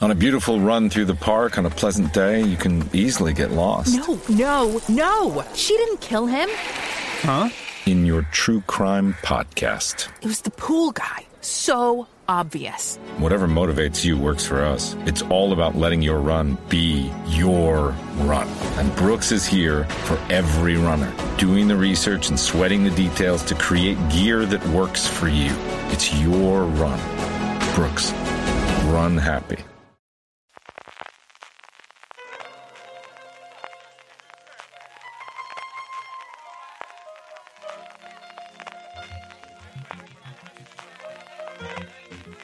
On a beautiful run through the park on a pleasant day, you can easily get lost. No, no, no! She didn't kill him. Huh? In your true crime podcast. It was the pool guy. So obvious. Whatever motivates you works for us. It's all about letting your run be your run. And Brooks is here for every runner, doing the research and sweating the details to create gear that works for you. It's your run. Brooks, run happy.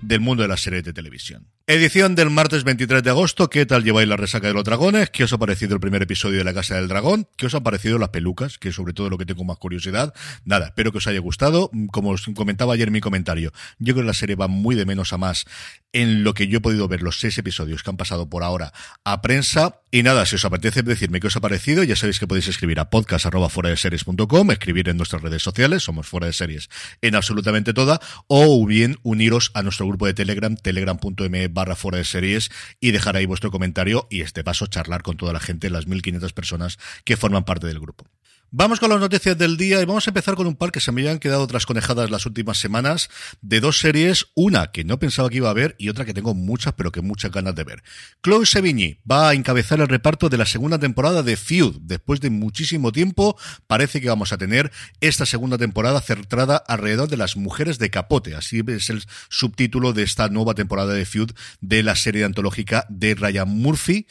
del mundo de las series de televisión. Edición del martes 23 de agosto. ¿Qué tal lleváis la resaca de los dragones? ¿Qué os ha parecido el primer episodio de La Casa del Dragón? ¿Qué os han parecido las pelucas? Que es sobre todo lo que tengo más curiosidad. Nada, espero que os haya gustado. Como os comentaba ayer en mi comentario, yo creo que la serie va muy de menos a más en lo que yo he podido ver los seis episodios que han pasado por ahora a prensa. Y nada, si os apetece decirme qué os ha parecido, ya sabéis que podéis escribir a podcast de series.com, escribir en nuestras redes sociales, somos fuera de series en absolutamente toda, o bien uniros a nuestro grupo de Telegram, telegram.me barra fuera de series y dejar ahí vuestro comentario y este paso charlar con toda la gente, las 1500 personas que forman parte del grupo. Vamos con las noticias del día y vamos a empezar con un par que se me habían quedado trasconejadas las últimas semanas de dos series, una que no pensaba que iba a ver y otra que tengo muchas pero que muchas ganas de ver. Chloe Sevigny va a encabezar el reparto de la segunda temporada de Feud. Después de muchísimo tiempo parece que vamos a tener esta segunda temporada centrada alrededor de las mujeres de capote. Así es el subtítulo de esta nueva temporada de Feud de la serie antológica de Ryan Murphy.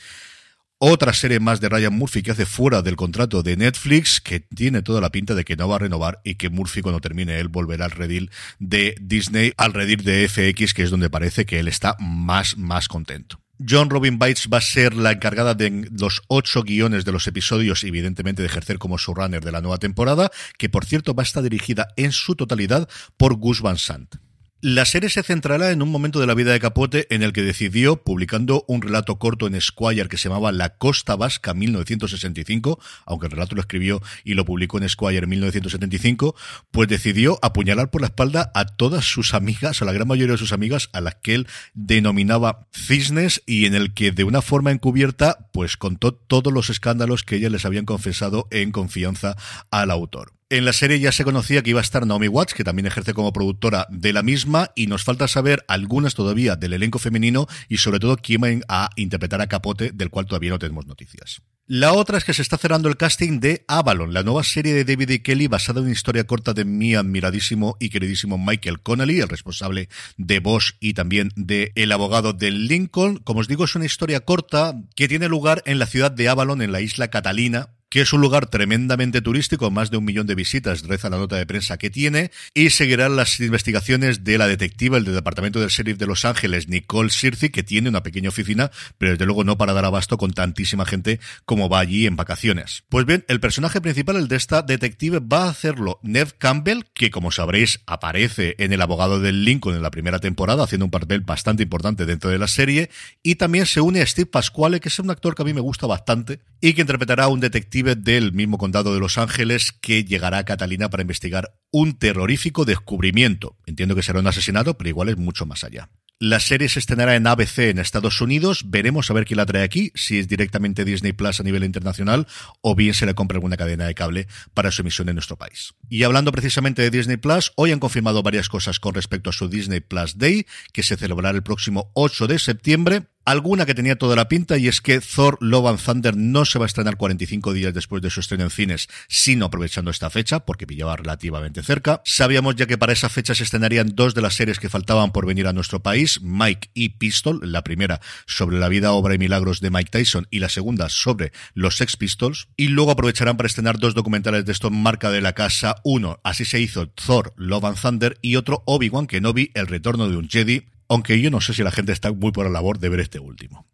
Otra serie más de Ryan Murphy que hace fuera del contrato de Netflix, que tiene toda la pinta de que no va a renovar y que Murphy cuando termine él volverá al redil de Disney, al redil de FX, que es donde parece que él está más, más contento. John Robin Bites va a ser la encargada de los ocho guiones de los episodios evidentemente de ejercer como showrunner de la nueva temporada, que por cierto va a estar dirigida en su totalidad por Gus Van Sant. La serie se centrará en un momento de la vida de Capote en el que decidió, publicando un relato corto en Squire que se llamaba La Costa Vasca 1965, aunque el relato lo escribió y lo publicó en Squire en 1975, pues decidió apuñalar por la espalda a todas sus amigas, a la gran mayoría de sus amigas, a las que él denominaba cisnes y en el que de una forma encubierta, pues contó todos los escándalos que ellas les habían confesado en confianza al autor. En la serie ya se conocía que iba a estar Naomi Watts, que también ejerce como productora de la misma, y nos falta saber algunas todavía del elenco femenino y sobre todo quién va a interpretar a Capote, del cual todavía no tenemos noticias. La otra es que se está cerrando el casting de Avalon, la nueva serie de David y Kelly basada en una historia corta de mi admiradísimo y queridísimo Michael Connelly, el responsable de Bosch y también de El abogado de Lincoln. Como os digo, es una historia corta que tiene lugar en la ciudad de Avalon, en la isla Catalina, que es un lugar tremendamente turístico, más de un millón de visitas, reza la nota de prensa que tiene, y seguirán las investigaciones de la detectiva, el del Departamento del Sheriff de Los Ángeles, Nicole Sirci, que tiene una pequeña oficina, pero desde luego no para dar abasto con tantísima gente como va allí en vacaciones. Pues bien, el personaje principal, el de esta detective, va a hacerlo Ned Campbell, que como sabréis aparece en El abogado del Lincoln en la primera temporada, haciendo un papel bastante importante dentro de la serie, y también se une a Steve Pasquale, que es un actor que a mí me gusta bastante, y que interpretará a un detective del mismo condado de Los Ángeles que llegará a Catalina para investigar un terrorífico descubrimiento. Entiendo que será un asesinato, pero igual es mucho más allá. La serie se estrenará en ABC en Estados Unidos. Veremos a ver quién la trae aquí, si es directamente Disney Plus a nivel internacional o bien se le compra alguna cadena de cable para su emisión en nuestro país. Y hablando precisamente de Disney Plus, hoy han confirmado varias cosas con respecto a su Disney Plus Day, que se celebrará el próximo 8 de septiembre Alguna que tenía toda la pinta y es que Thor Love and Thunder no se va a estrenar 45 días después de su estreno en cines, sino aprovechando esta fecha, porque pillaba relativamente cerca. Sabíamos ya que para esa fecha se estrenarían dos de las series que faltaban por venir a nuestro país, Mike y Pistol, la primera sobre la vida, obra y milagros de Mike Tyson y la segunda sobre los Sex Pistols. Y luego aprovecharán para estrenar dos documentales de esto marca de la casa. Uno, así se hizo Thor Love and Thunder y otro Obi-Wan Kenobi, El retorno de un Jedi, aunque yo no sé si la gente está muy por la labor de ver este último.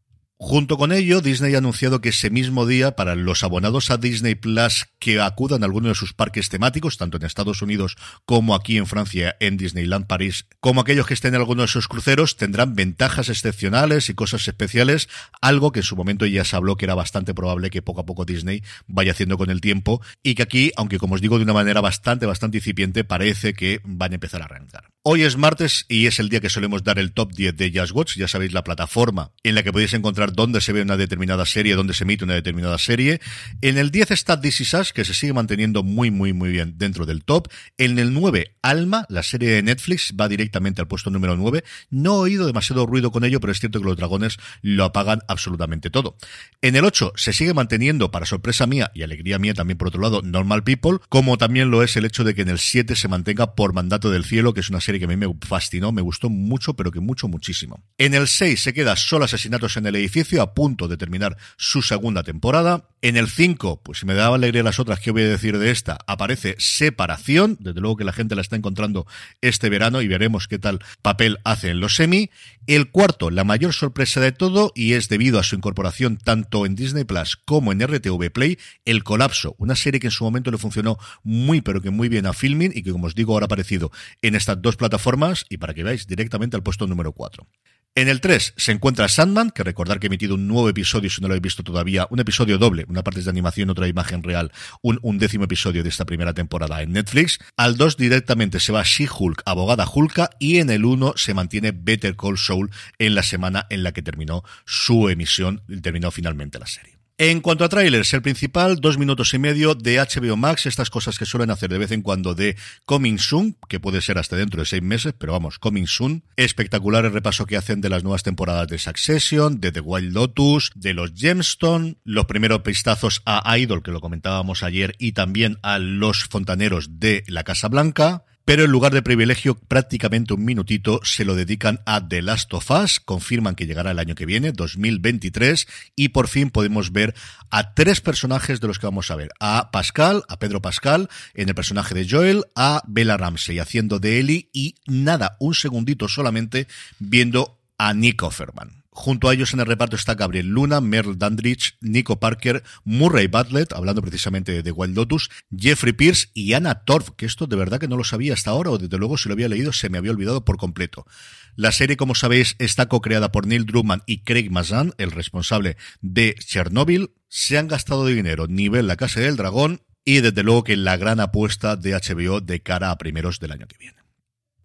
Junto con ello, Disney ha anunciado que ese mismo día, para los abonados a Disney Plus que acudan a alguno de sus parques temáticos, tanto en Estados Unidos como aquí en Francia, en Disneyland París, como aquellos que estén en alguno de sus cruceros, tendrán ventajas excepcionales y cosas especiales, algo que en su momento ya se habló que era bastante probable que poco a poco Disney vaya haciendo con el tiempo, y que aquí, aunque como os digo de una manera bastante, bastante incipiente, parece que van a empezar a arrancar. Hoy es martes y es el día que solemos dar el top 10 de Just Watch, ya sabéis la plataforma en la que podéis encontrar dónde se ve una determinada serie, dónde se emite una determinada serie. En el 10 está This Is Us, que se sigue manteniendo muy, muy, muy bien dentro del top. En el 9, Alma, la serie de Netflix, va directamente al puesto número 9. No he oído demasiado ruido con ello, pero es cierto que los dragones lo apagan absolutamente todo. En el 8 se sigue manteniendo, para sorpresa mía y alegría mía también por otro lado, Normal People, como también lo es el hecho de que en el 7 se mantenga por mandato del cielo, que es una serie que a mí me fascinó, me gustó mucho, pero que mucho, muchísimo. En el 6 se queda solo asesinatos en el edificio, a punto de terminar su segunda temporada. En el 5, pues si me daba alegría las otras, ¿qué voy a decir de esta? Aparece Separación, desde luego que la gente la está encontrando este verano y veremos qué tal papel hace en los semi. El cuarto, la mayor sorpresa de todo, y es debido a su incorporación tanto en Disney Plus como en RTV Play, El Colapso, una serie que en su momento le funcionó muy pero que muy bien a Filming y que como os digo ahora ha aparecido en estas dos plataformas y para que veáis directamente al puesto número 4. En el 3 se encuentra Sandman, que recordar que he emitido un nuevo episodio, si no lo habéis visto todavía, un episodio doble, una parte es de animación, otra imagen real, un, un décimo episodio de esta primera temporada en Netflix. Al 2 directamente se va She-Hulk, abogada Hulka, y en el 1 se mantiene Better Call Saul en la semana en la que terminó su emisión, terminó finalmente la serie. En cuanto a trailers, el principal, dos minutos y medio de HBO Max, estas cosas que suelen hacer de vez en cuando de Coming Soon, que puede ser hasta dentro de seis meses, pero vamos, Coming Soon. Espectacular el repaso que hacen de las nuevas temporadas de Succession, de The Wild Lotus, de los Gemstone, los primeros pistazos a Idol, que lo comentábamos ayer, y también a los fontaneros de la Casa Blanca pero en lugar de privilegio, prácticamente un minutito se lo dedican a The Last of Us, confirman que llegará el año que viene, 2023, y por fin podemos ver a tres personajes de los que vamos a ver, a Pascal, a Pedro Pascal, en el personaje de Joel, a Bella Ramsey haciendo de Ellie, y nada, un segundito solamente viendo a Nick Offerman. Junto a ellos en el reparto está Gabriel Luna, Merle Dandridge, Nico Parker, Murray Bartlett, hablando precisamente de Wild Lotus, Jeffrey Pierce y Anna Torf, que esto de verdad que no lo sabía hasta ahora, o desde luego si lo había leído se me había olvidado por completo. La serie, como sabéis, está co-creada por Neil Druckmann y Craig Mazan, el responsable de Chernobyl. Se han gastado dinero nivel La Casa del Dragón y desde luego que la gran apuesta de HBO de cara a primeros del año que viene.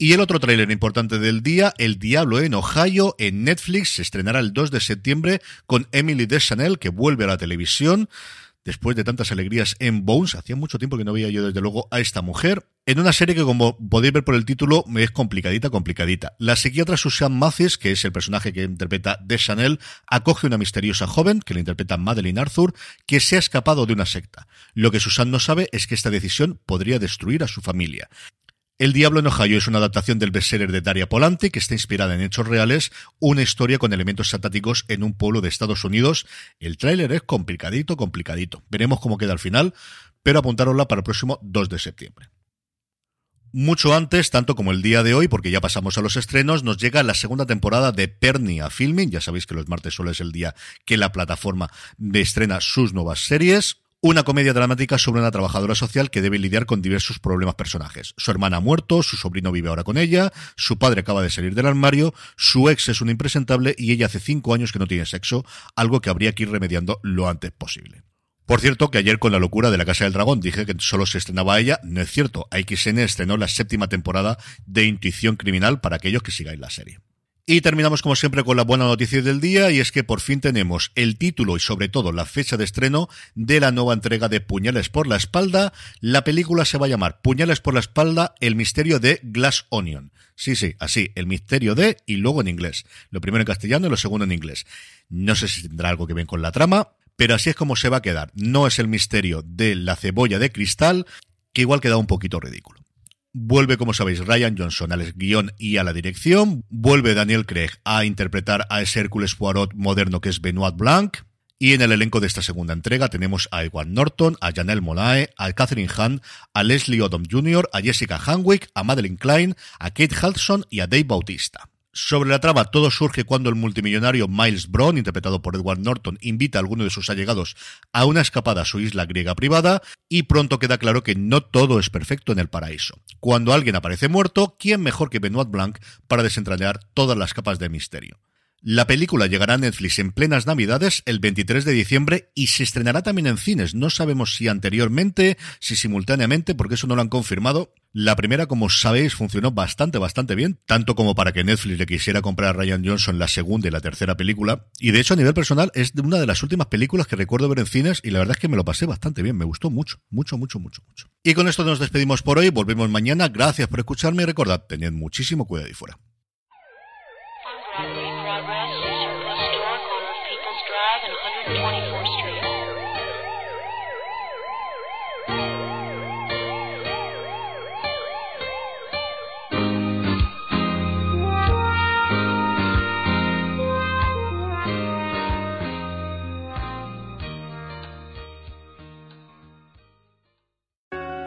Y el otro tráiler importante del día, El Diablo en Ohio, en Netflix, se estrenará el 2 de septiembre con Emily Deschanel, que vuelve a la televisión después de tantas alegrías en Bones. Hacía mucho tiempo que no veía yo, desde luego, a esta mujer. En una serie que, como podéis ver por el título, es complicadita, complicadita. La psiquiatra Susan Mathis, que es el personaje que interpreta Deschanel, acoge una misteriosa joven, que la interpreta Madeline Arthur, que se ha escapado de una secta. Lo que Susan no sabe es que esta decisión podría destruir a su familia. El Diablo en Ohio es una adaptación del bestseller de Daria Polante que está inspirada en hechos reales, una historia con elementos satáticos en un pueblo de Estados Unidos. El tráiler es complicadito, complicadito. Veremos cómo queda al final, pero apuntárosla para el próximo 2 de septiembre. Mucho antes, tanto como el día de hoy, porque ya pasamos a los estrenos, nos llega la segunda temporada de Pernia Filming. Ya sabéis que los martes solo es el día que la plataforma estrena sus nuevas series. Una comedia dramática sobre una trabajadora social que debe lidiar con diversos problemas personajes. Su hermana ha muerto, su sobrino vive ahora con ella, su padre acaba de salir del armario, su ex es un impresentable y ella hace cinco años que no tiene sexo, algo que habría que ir remediando lo antes posible. Por cierto, que ayer con la locura de la Casa del Dragón dije que solo se estrenaba ella. No es cierto. AXN estrenó la séptima temporada de Intuición Criminal para aquellos que sigáis la serie. Y terminamos como siempre con la buena noticia del día y es que por fin tenemos el título y sobre todo la fecha de estreno de la nueva entrega de Puñales por la espalda. La película se va a llamar Puñales por la espalda, el misterio de Glass Onion. Sí, sí, así, el misterio de y luego en inglés. Lo primero en castellano y lo segundo en inglés. No sé si tendrá algo que ver con la trama, pero así es como se va a quedar. No es el misterio de la cebolla de cristal, que igual queda un poquito ridículo. Vuelve, como sabéis, Ryan Johnson al guion y a la dirección. Vuelve Daniel Craig a interpretar a ese Hércules Poirot moderno que es Benoit Blanc. Y en el elenco de esta segunda entrega tenemos a Edward Norton, a Janelle Monae, a Catherine Hahn, a Leslie Odom Jr., a Jessica Hanwick, a Madeleine Klein, a Kate Hudson y a Dave Bautista. Sobre la trama, todo surge cuando el multimillonario Miles Brown, interpretado por Edward Norton, invita a alguno de sus allegados a una escapada a su isla griega privada y pronto queda claro que no todo es perfecto en el paraíso. Cuando alguien aparece muerto, ¿quién mejor que Benoit Blanc para desentrañar todas las capas de misterio? La película llegará a Netflix en plenas Navidades el 23 de diciembre y se estrenará también en cines. No sabemos si anteriormente, si simultáneamente, porque eso no lo han confirmado. La primera, como sabéis, funcionó bastante, bastante bien, tanto como para que Netflix le quisiera comprar a Ryan Johnson la segunda y la tercera película. Y de hecho, a nivel personal, es una de las últimas películas que recuerdo ver en cines y la verdad es que me lo pasé bastante bien. Me gustó mucho, mucho, mucho, mucho, mucho. Y con esto nos despedimos por hoy. Volvemos mañana. Gracias por escucharme y recordad, tened muchísimo cuidado y fuera.